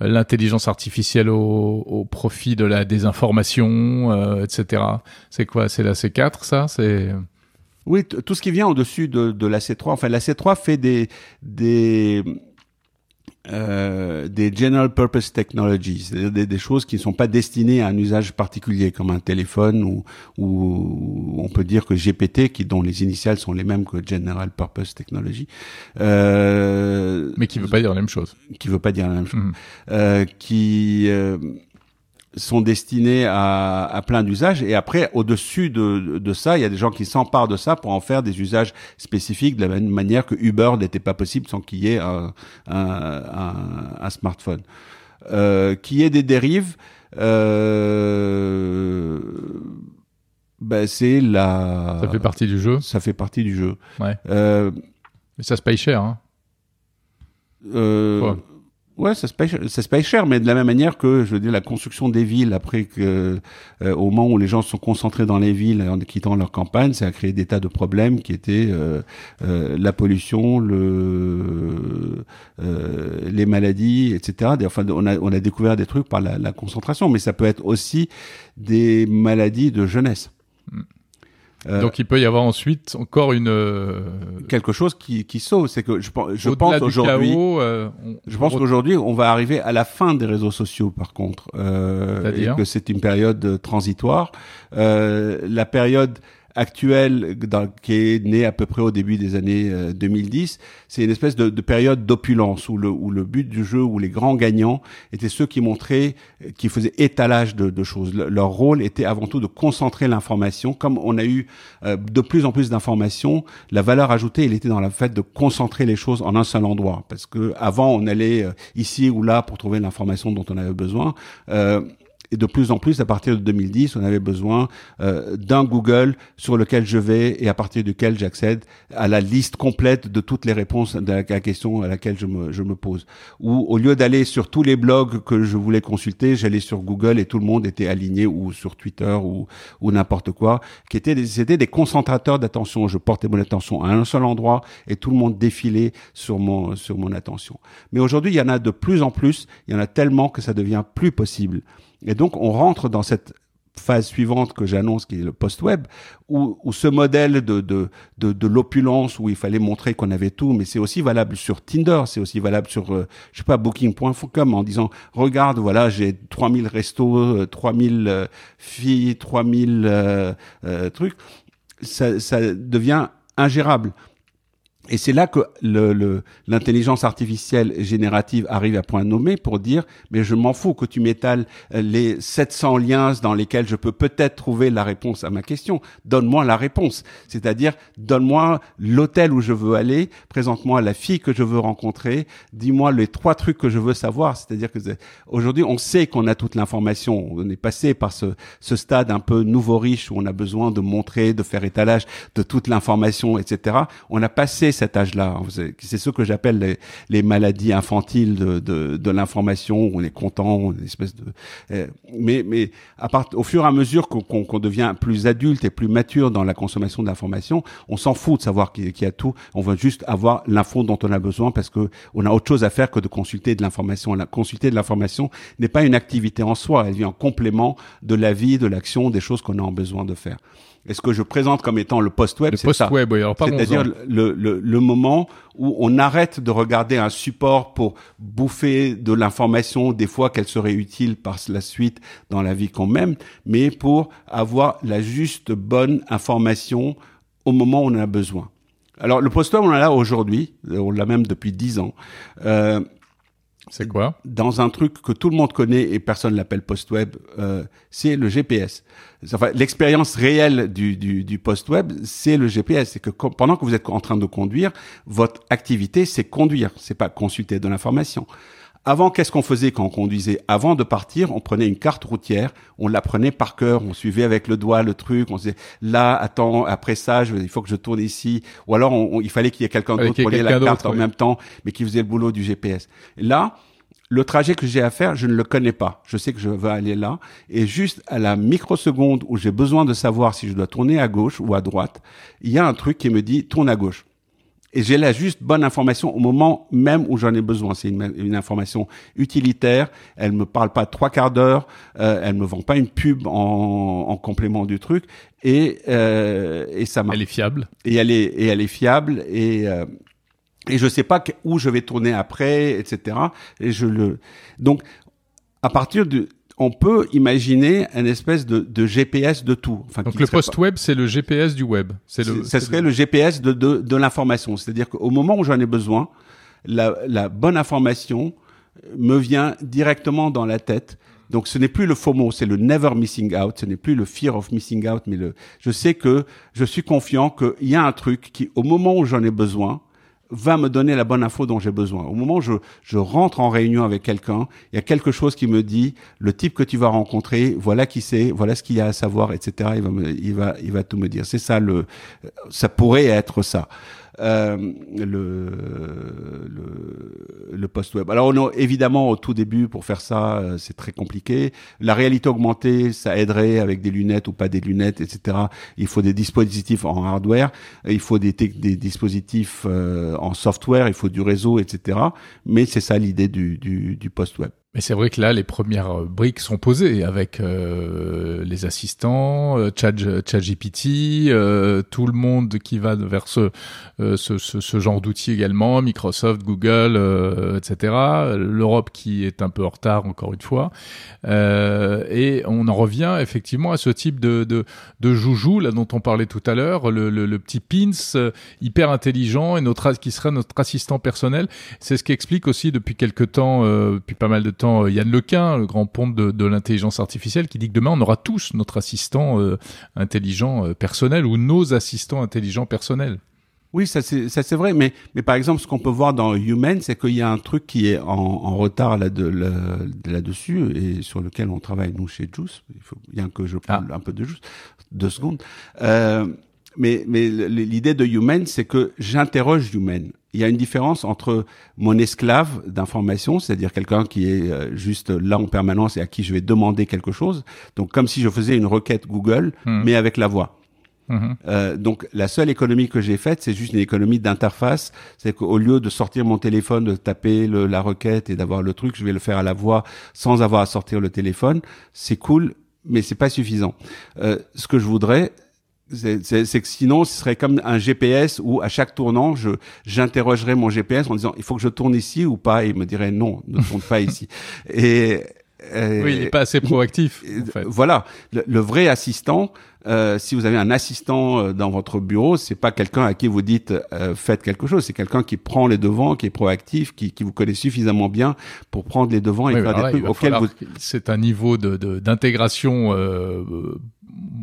l'intelligence artificielle au, au, profit de la désinformation, etc. C'est quoi C'est la C4, ça C'est oui, tout ce qui vient au-dessus de, de la C3. Enfin, la C3 fait des des euh, des general purpose technologies, des, des, choses qui ne sont pas destinées à un usage particulier, comme un téléphone ou, ou on peut dire que GPT, qui dont les initiales sont les mêmes que general purpose technology, euh, mais qui veut pas dire la même chose. Qui veut pas dire la même chose. Mmh. Euh, qui euh, sont destinés à, à plein d'usages. Et après, au-dessus de, de, ça, il y a des gens qui s'emparent de ça pour en faire des usages spécifiques de la même manière que Uber n'était pas possible sans qu'il y ait un, un, un, smartphone. Euh, qu'il y ait des dérives, euh, ben c'est la... Ça fait partie du jeu Ça fait partie du jeu. Ouais. Euh, Mais ça se paye cher, hein euh, Ouais, ça se paye, ça se paye cher, mais de la même manière que, je veux dire, la construction des villes après que, euh, au moment où les gens sont concentrés dans les villes en quittant leur campagne, ça a créé des tas de problèmes qui étaient euh, euh, la pollution, le, les maladies, etc. Enfin, on a, on a découvert des trucs par la, la concentration, mais ça peut être aussi des maladies de jeunesse. Mm. Euh, Donc il peut y avoir ensuite encore une euh, quelque chose qui, qui sauve. C'est que je, je pense aujourd'hui, euh, je pense qu'aujourd'hui on va arriver à la fin des réseaux sociaux. Par contre, euh, et que c'est une période transitoire. la période actuelle dans, qui est née à peu près au début des années 2010, euh, c'est une espèce de, de période d'opulence où le, où le but du jeu, où les grands gagnants étaient ceux qui montraient, qui faisaient étalage de, choses. leur rôle était avant tout de concentrer l'information. Comme on a eu euh, de plus en plus d'informations, la valeur ajoutée, elle était dans le fait de concentrer les choses en un seul endroit. Parce que avant, on allait euh, ici ou là pour trouver l'information dont on avait besoin. Euh, et de plus en plus, à partir de 2010, on avait besoin euh, d'un Google sur lequel je vais et à partir duquel j'accède à la liste complète de toutes les réponses de la, question à laquelle je me, je me pose. Ou au lieu d'aller sur tous les blogs que je voulais consulter, j'allais sur Google et tout le monde était aligné ou sur Twitter ou, ou n'importe quoi, qui étaient des, c'était des concentrateurs d'attention. Je portais mon attention à un seul endroit et tout le monde défilait sur mon, sur mon attention. Mais aujourd'hui, il y en a de plus en plus, il y en a tellement que ça devient plus possible. Et donc, on rentre dans cette phase suivante que j'annonce, qui est le post-web, où, où, ce modèle de, de, de, de l'opulence, où il fallait montrer qu'on avait tout, mais c'est aussi valable sur Tinder, c'est aussi valable sur, euh, je sais pas, Booking.com, en disant, regarde, voilà, j'ai 3000 restos, 3000 euh, filles, 3000 euh, euh, trucs, ça, ça devient ingérable. Et c'est là que l'intelligence le, artificielle générative arrive à point nommé pour dire, mais je m'en fous que tu m'étales euh, les 700 liens dans lesquels je peux peut-être trouver la réponse à ma question. Donne-moi la réponse. C'est-à-dire, donne-moi l'hôtel où je veux aller, présente-moi la fille que je veux rencontrer, dis-moi les trois trucs que je veux savoir. C'est-à-dire que aujourd'hui, on sait qu'on a toute l'information. On est passé par ce, ce stade un peu nouveau riche où on a besoin de montrer, de faire étalage de toute l'information, etc. On a passé cet âge-là. C'est ce que j'appelle les, maladies infantiles de, de, de l'information. On est content, on une espèce de. Euh, mais mais à part, au fur et à mesure qu'on devient plus adulte et plus mature dans la consommation d'informations, on s'en fout de savoir qu'il y a tout. On veut juste avoir l'info dont on a besoin parce que on a autre chose à faire que de consulter de l'information. Consulter de l'information n'est pas une activité en soi. Elle vient en complément de la vie, de l'action, des choses qu'on a besoin de faire. Et ce que je présente comme étant le post-web, c'est ça. Post-web, oui, C'est-à-dire le, le, le, moment où on arrête de regarder un support pour bouffer de l'information, des fois qu'elle serait utile par la suite dans la vie qu'on mène, mais pour avoir la juste bonne information au moment où on en a besoin. Alors le post-web, on l'a là aujourd'hui, on l'a même depuis dix ans. Euh, c'est quoi Dans un truc que tout le monde connaît et personne l'appelle post-web, euh, c'est le GPS. Enfin, l'expérience réelle du, du, du post-web, c'est le GPS. C'est que pendant que vous êtes en train de conduire, votre activité, c'est conduire, c'est pas consulter de l'information. Avant, qu'est-ce qu'on faisait quand on conduisait? Avant de partir, on prenait une carte routière, on la prenait par cœur, on suivait avec le doigt le truc, on disait là, attends, après ça, je, il faut que je tourne ici, ou alors on, il fallait qu'il y ait quelqu'un d'autre pour lire la carte en même temps, mais qui faisait le boulot du GPS. là, le trajet que j'ai à faire, je ne le connais pas. Je sais que je vais aller là, et juste à la microseconde où j'ai besoin de savoir si je dois tourner à gauche ou à droite, il y a un truc qui me dit tourne à gauche et j'ai la juste bonne information au moment même où j'en ai besoin. C'est une, une, information utilitaire. Elle me parle pas trois quarts d'heure. Euh, elle me vend pas une pub en, en complément du truc. Et euh, et ça marche. Elle est fiable. Et elle est et elle est fiable et euh, et je sais pas où je vais tourner après, etc. Et je le donc à partir de on peut imaginer un espèce de, de GPS de tout. Enfin, Donc le post-web, c'est le GPS du web. C'est le. Ça serait le... GPS de, de, de l'information. C'est-à-dire qu'au moment où j'en ai besoin, la, la bonne information me vient directement dans la tête. Donc ce n'est plus le FOMO, c'est le never missing out, ce n'est plus le fear of missing out, mais le je sais que je suis confiant qu'il y a un truc qui, au moment où j'en ai besoin, va me donner la bonne info dont j'ai besoin. Au moment où je, je rentre en réunion avec quelqu'un, il y a quelque chose qui me dit le type que tu vas rencontrer, voilà qui c'est, voilà ce qu'il y a à savoir, etc. Il va, me, il va, il va tout me dire. C'est ça le, ça pourrait être ça euh, le, le, le post-web. Alors, on a, évidemment, au tout début, pour faire ça, euh, c'est très compliqué. La réalité augmentée, ça aiderait avec des lunettes ou pas des lunettes, etc. Il faut des dispositifs en hardware, il faut des, des dispositifs euh, en software, il faut du réseau, etc. Mais c'est ça l'idée du, du, du post-web. Mais c'est vrai que là, les premières euh, briques sont posées avec euh, les assistants, euh, ChatGPT, euh, tout le monde qui va vers ce, euh, ce, ce, ce, genre d'outils également, Microsoft, Google, etc. L'Europe qui est un peu en retard encore une fois. et on en revient effectivement à ce type de, de, de joujou là dont on parlait tout à l'heure, le, le, le, petit pins hyper intelligent et notre qui serait notre assistant personnel. C'est ce qui explique aussi depuis quelque temps, depuis pas mal de euh, Yann Lequin, le grand ponte de, l'intelligence artificielle, qui dit que demain on aura tous notre assistant euh, intelligent euh, personnel ou nos assistants intelligents personnels. Oui, ça c'est vrai, mais mais par exemple, ce qu'on peut voir dans Human, c'est qu'il y a un truc qui est en, en retard là de là, dessus et sur lequel on travaille nous chez Juice. Il faut bien que je parle ah. un peu de Juice, deux secondes. Euh, mais, mais l'idée de human, c'est que j'interroge human. Il y a une différence entre mon esclave d'information, c'est-à-dire quelqu'un qui est euh, juste là en permanence et à qui je vais demander quelque chose. Donc comme si je faisais une requête Google, hmm. mais avec la voix. Hmm. Euh, donc la seule économie que j'ai faite, c'est juste une économie d'interface. C'est qu'au lieu de sortir mon téléphone, de taper le, la requête et d'avoir le truc, je vais le faire à la voix sans avoir à sortir le téléphone. C'est cool, mais c'est pas suffisant. Euh, ce que je voudrais, c'est que sinon, ce serait comme un GPS où à chaque tournant, je j'interrogerais mon GPS en disant il faut que je tourne ici ou pas, et il me dirait non, ne tourne pas ici. Et oui, il n'est pas assez proactif. En fait. Voilà, le, vrai assistant. Euh, si vous avez un assistant euh, dans votre bureau, c'est pas quelqu'un à qui vous dites euh, faites quelque chose, c'est quelqu'un qui prend les devants, qui est proactif, qui, qui vous connaît suffisamment bien pour prendre les devants et faire des trucs auxquels vous. C'est un niveau de d'intégration euh,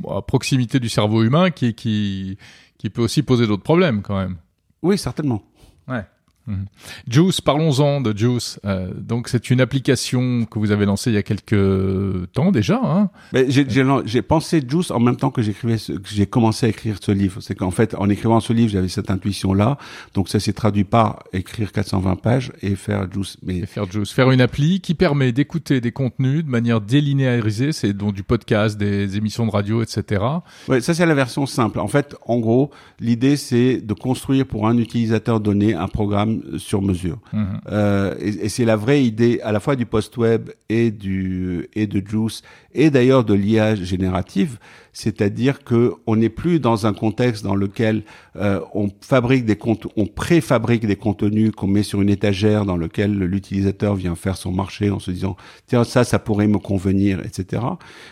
à proximité du cerveau humain qui qui qui peut aussi poser d'autres problèmes quand même. Oui, certainement. Ouais. Mhm. Juice, parlons-en de Juice. Euh, donc c'est une application que vous avez lancée il y a quelques temps déjà. Hein j'ai pensé Juice en même temps que j'écrivais, que j'ai commencé à écrire ce livre. C'est qu'en fait, en écrivant ce livre, j'avais cette intuition-là. Donc ça s'est traduit par écrire 420 pages et faire Juice. Mais faire Juice, faire une appli qui permet d'écouter des contenus de manière délinéarisée. C'est donc du podcast, des émissions de radio, etc. Ouais, ça c'est la version simple. En fait, en gros, l'idée c'est de construire pour un utilisateur donné un programme sur mesure. Mhm. Euh, et, c'est la vraie idée à la fois du post-web et du et de Juice et d'ailleurs de l'IA générative, c'est-à-dire que on n'est plus dans un contexte dans lequel euh, on fabrique des comptes, on préfabrique des contenus qu'on met sur une étagère dans lequel l'utilisateur vient faire son marché en se disant tiens ça ça pourrait me convenir etc.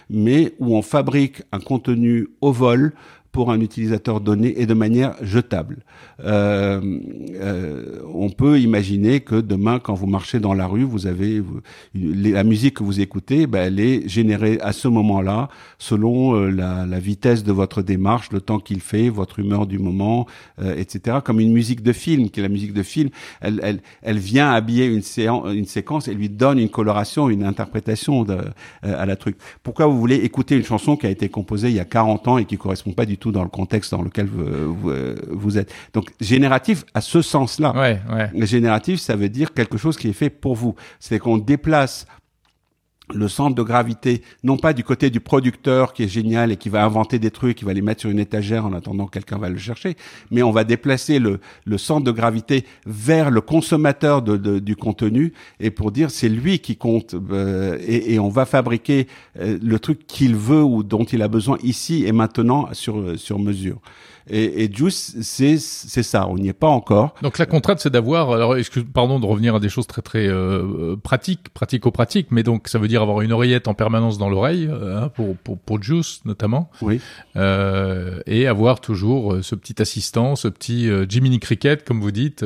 Mais où on fabrique un contenu au vol pour un utilisateur donné et de manière jetable. Euh, euh, on peut imaginer que demain, quand vous marchez dans la rue, vous avez la musique que vous écoutez, ben, elle est générée à ce moment-là, selon euh, la, vitesse de votre démarche, le temps qu'il fait, votre humeur du moment, euh, etc. Comme une musique de film, qui est la musique de film, elle, vient habiller une, séance, une séquence et lui donne une coloration, une interprétation euh, à la truc. Pourquoi vous voulez écouter une chanson qui a été composée il y a 40 ans et qui correspond pas du tout dans le contexte dans lequel vous, vous, êtes. Donc génératif à ce sens-là. Ouais, ouais. Génératif, ça veut dire quelque chose qui est fait pour vous. C'est qu'on déplace le centre de gravité, non pas du côté du producteur qui est génial et qui va inventer des trucs, qui va les mettre sur une étagère en attendant que quelqu'un va le chercher, mais on va déplacer le, le centre de gravité vers le consommateur de, du contenu et pour dire c'est lui qui compte euh, et, et, on va fabriquer euh, le truc qu'il veut ou dont il a besoin ici et maintenant sur, sur mesure. Et, et Juice, c'est c'est ça. On n'y est pas encore. Donc la contrainte, c'est d'avoir. Alors, excuse, pardon de revenir à des choses très très euh, pratiques, pratico-pratiques, mais donc ça veut dire avoir une oreillette en permanence dans l'oreille euh, hein, pour, pour pour Juice notamment. Oui. Euh, et avoir toujours euh, ce petit assistant, ce petit euh, Jiminy Cricket, comme vous dites,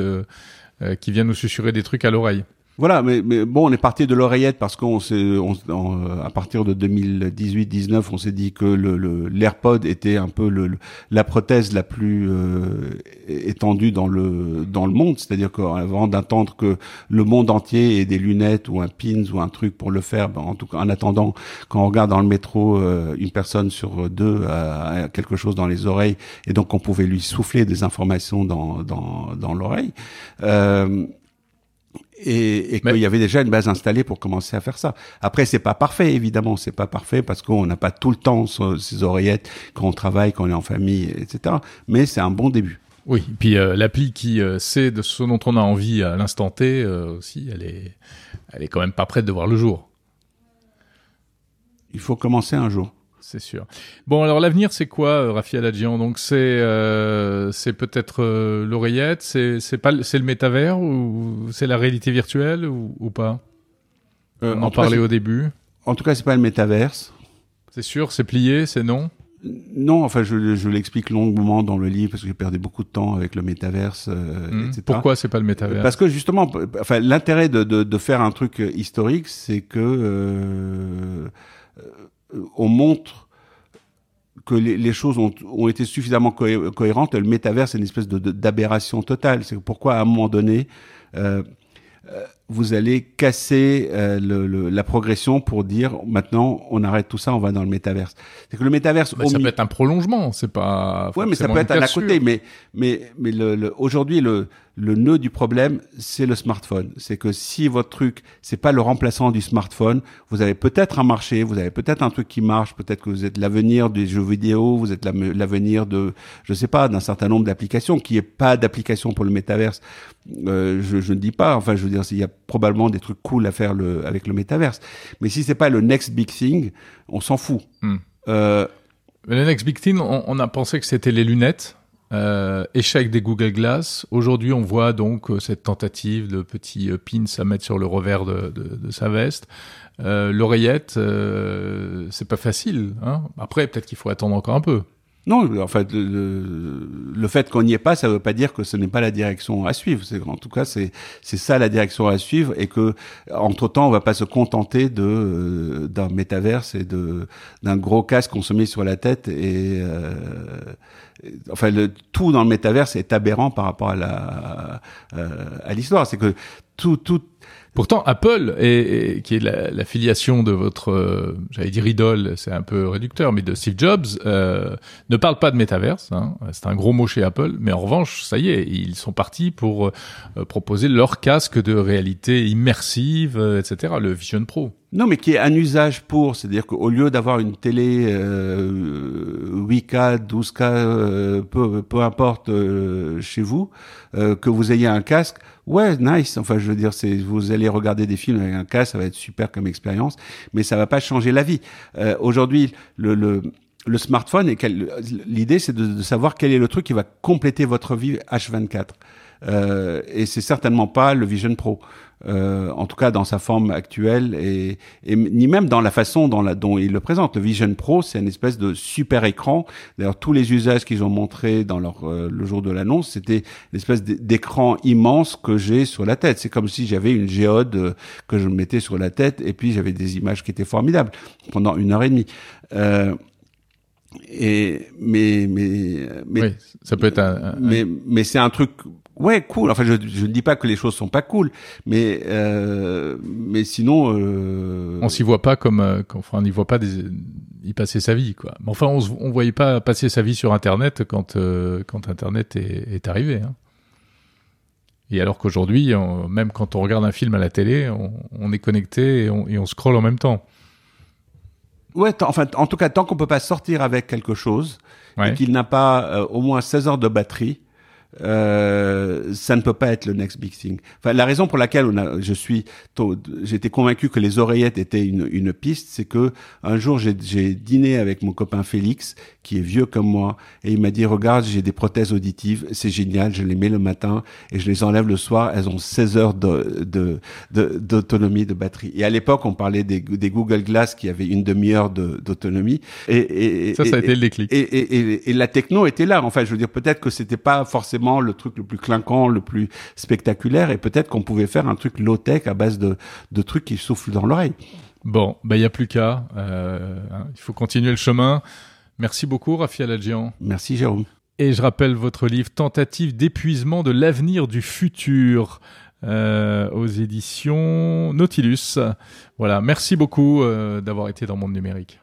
qui vient nous susurrer des trucs à l'oreille. Voilà, mais, bon, on est parti de l'oreillette parce qu'on s'est, on, euh, à partir de 2018-19, on s'est dit que le, l'AirPod était un peu le, la prothèse la plus euh, étendue dans le dans le monde. C'est-à-dire qu'avant d'attendre que le monde entier ait des lunettes ou un pins ou un truc pour le faire, ben, en tout cas, en attendant, quand on regarde dans le métro, euh, une personne sur deux a, quelque chose dans les oreilles et donc on pouvait lui souffler des informations dans dans, dans l'oreille. Euh, et, et qu'il y avait déjà une base installée pour commencer à faire ça. Après, c'est pas parfait, évidemment, c'est pas parfait parce qu'on n'a pas tout le temps ces oreillettes quand on travaille, quand on est en famille, etc. Mais c'est un bon début. Oui, et puis euh, l'appli qui euh, sait de ce dont on a envie à l'instant T euh, aussi, elle est, elle est quand même pas prête de voir le jour. Il faut commencer un jour. C'est sûr. Bon, alors l'avenir, c'est quoi, euh, Raphaël Adjian? Donc c'est euh, c'est peut-être euh, l'oreillette, c'est c'est pas c'est le métavers ou c'est la réalité virtuelle ou, ou pas? Euh, On en, parlait au début. En tout cas, c'est pas le métaverse. C'est sûr, c'est plié, c'est non? Non, enfin, je, je l'explique longuement dans le livre parce que j'ai perdu beaucoup de temps avec le métaverse, euh, mmh. etc. Pourquoi c'est pas le métaverse? Parce que justement, enfin, l'intérêt de, de, de, faire un truc historique, c'est que on montre que les, choses ont, été suffisamment cohérentes. Le métavers, c'est une espèce d'aberration totale. C'est pourquoi, à un moment donné, euh, euh, vous allez casser euh, le, la progression pour dire maintenant on arrête tout ça, on va dans le métaverse. C'est que le métaverse, bah, ça peut être un prolongement, c'est pas. Ouais, mais ça peut être à côté. Mais mais mais le, aujourd'hui le le nœud du problème, c'est le smartphone. C'est que si votre truc, c'est pas le remplaçant du smartphone, vous avez peut-être un marché, vous avez peut-être un truc qui marche, peut-être que vous êtes l'avenir des jeux vidéo, vous êtes l'avenir de, je sais pas, d'un certain nombre d'applications, qui est pas d'application pour le métaverse. Euh, je, je ne dis pas. Enfin, je veux dire, il y a probablement des trucs cool à faire le, avec le métaverse. Mais si c'est pas le next big thing, on s'en fout. Hmm. Euh, le next big thing, on, a pensé que c'était les lunettes. Euh, échec des Google Glass. Aujourd'hui, on voit donc euh, cette tentative de petits euh, pins à mettre sur le revers de, de, de sa veste. L'oreillette, c'est pas facile. Hein Après, peut-être qu'il faut attendre encore un peu. Non, en fait, le, le fait qu'on n'y est pas, ça ne veut pas dire que ce n'est pas la direction à suivre. C'est, en tout cas, c'est, c'est ça la direction à suivre et que, entre temps, on va pas se contenter de, euh, d'un métaverse et de, d'un gros casque qu'on se met sur la tête et, euh, enfin, le, tout dans le métaverse est aberrant par rapport à la, euh, à l'histoire. C'est que tout, tout, Pourtant, Apple, qui est la, filiation de votre, euh, j'allais dire idole, c'est un peu réducteur, mais de Steve Jobs, euh, ne parle pas de métaverse. Hein, c'est un gros mot chez Apple, mais en revanche, ça y est, ils sont partis pour euh, proposer leur casque de réalité immersive, etc., le Vision Pro. Non, mais qui est un usage pour, c'est-à-dire qu'au lieu d'avoir une télé euh, 8K, 12K, euh, peu, peu importe euh, chez vous, euh, que vous ayez un casque, ouais, nice. Enfin, je veux dire, vous allez regarder des films avec un casque, ça va être super comme expérience, mais ça va pas changer la vie. Euh, Aujourd'hui, le, le le smartphone et l'idée c'est de, de, savoir quel est le truc qui va compléter votre vie H24 euh, et c'est certainement pas le Vision Pro euh, en tout cas dans sa forme actuelle et, et ni même dans la façon dont, la, dont il le présente. Le Vision Pro, c'est une espèce de super écran. D'ailleurs, tous les usages qu'ils ont montrés dans leur euh, le jour de l'annonce, c'était une espèce d'écran immense que j'ai sur la tête. C'est comme si j'avais une géode euh, que je mettais sur la tête et puis j'avais des images qui étaient formidables pendant une heure et demie. Euh, et mais mais mais oui, ça peut être un, un... mais mais c'est un truc ouais cool enfin je je ne dis pas que les choses sont pas cool mais euh, mais sinon euh... on s'y voit pas comme euh, enfin on n'y voit pas des y passer sa vie quoi mais enfin on on voyait pas passer sa vie sur internet quand euh, quand internet est, est arrivé hein. et alors qu'aujourd'hui même quand on regarde un film à la télé on, on est connecté et on, et on scrolle en même temps Ouais, enfin, en tout cas, tant qu'on peut pas sortir avec quelque chose ouais. et qu'il n'a pas euh, au moins 16 heures de batterie, euh, ça ne peut pas être le next big thing. Enfin, la raison pour laquelle on a, je suis, j'étais convaincu que les oreillettes étaient une, une piste, c'est que un jour j'ai dîné avec mon copain Félix, qui est vieux comme moi, et il m'a dit regarde, j'ai des prothèses auditives, c'est génial, je les mets le matin et je les enlève le soir, elles ont 16 heures de d'autonomie de, de, de, batterie. Et à l'époque, on parlait des, des, Google Glass qui avaient une demi-heure d'autonomie. Et, et, ça, ça a été le déclic. Et, et, la techno était là. Enfin, je veux dire, peut-être que c'était pas forcément le truc le plus clinquant, le plus spectaculaire, et peut-être qu'on pouvait faire un truc low-tech à base de, de trucs qui soufflent dans l'oreille. Bon, bah il y a plus qu'à. Euh, hein, il faut continuer le chemin. Merci beaucoup, Raphaël Adjian. Merci, Jérôme. Et je rappelle votre livre Tentative d'épuisement de l'avenir du futur euh, aux éditions Nautilus. Voilà, merci beaucoup euh, d'avoir été dans Monde Numérique.